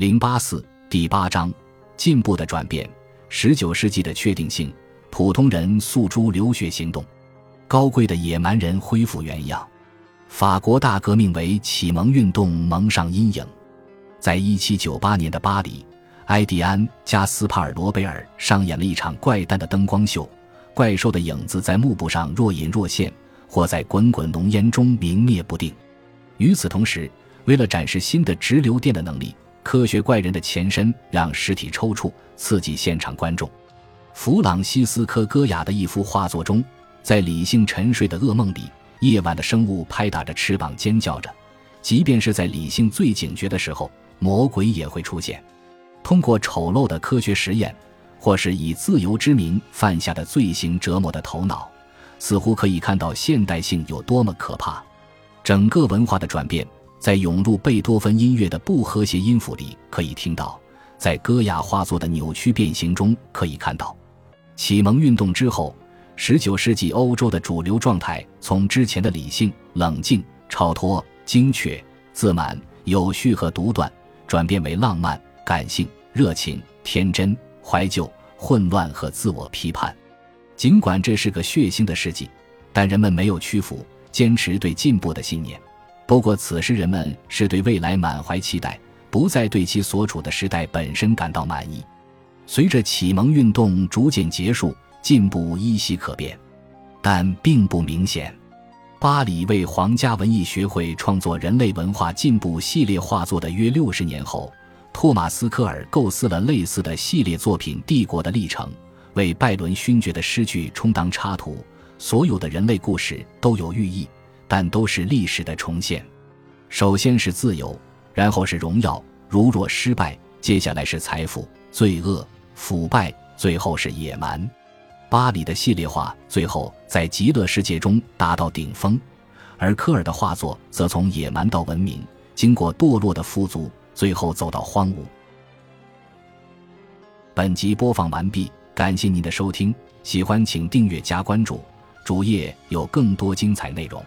零八四第八章：进步的转变。十九世纪的确定性。普通人诉诸流血行动，高贵的野蛮人恢复原样。法国大革命为启蒙运动蒙上阴影。在一七九八年的巴黎，埃迪安·加斯帕尔·罗贝尔上演了一场怪诞的灯光秀，怪兽的影子在幕布上若隐若现，或在滚滚浓烟中明灭不定。与此同时，为了展示新的直流电的能力，科学怪人的前身让尸体抽搐，刺激现场观众。弗朗西斯科·戈雅的一幅画作中，在理性沉睡的噩梦里，夜晚的生物拍打着翅膀尖叫着；即便是在理性最警觉的时候，魔鬼也会出现。通过丑陋的科学实验，或是以自由之名犯下的罪行折磨的头脑，似乎可以看到现代性有多么可怕。整个文化的转变，在涌入贝多芬音乐的不和谐音符里可以听到，在戈雅画作的扭曲变形中可以看到。启蒙运动之后，十九世纪欧洲的主流状态从之前的理性、冷静、超脱、精确、自满、有序和独断，转变为浪漫、感性、热情、天真、怀旧、混乱和自我批判。尽管这是个血腥的世纪，但人们没有屈服，坚持对进步的信念。不过，此时人们是对未来满怀期待，不再对其所处的时代本身感到满意。随着启蒙运动逐渐结束，进步依稀可辨，但并不明显。巴黎为皇家文艺学会创作人类文化进步系列画作的约六十年后，托马斯·科尔构思了类似的系列作品《帝国的历程》，为拜伦勋爵的诗句充当插图。所有的人类故事都有寓意，但都是历史的重现。首先是自由，然后是荣耀；如若失败，接下来是财富、罪恶。腐败，最后是野蛮。巴黎的系列化最后在极乐世界中达到顶峰，而科尔的画作则从野蛮到文明，经过堕落的富足，最后走到荒芜。本集播放完毕，感谢您的收听，喜欢请订阅加关注，主页有更多精彩内容。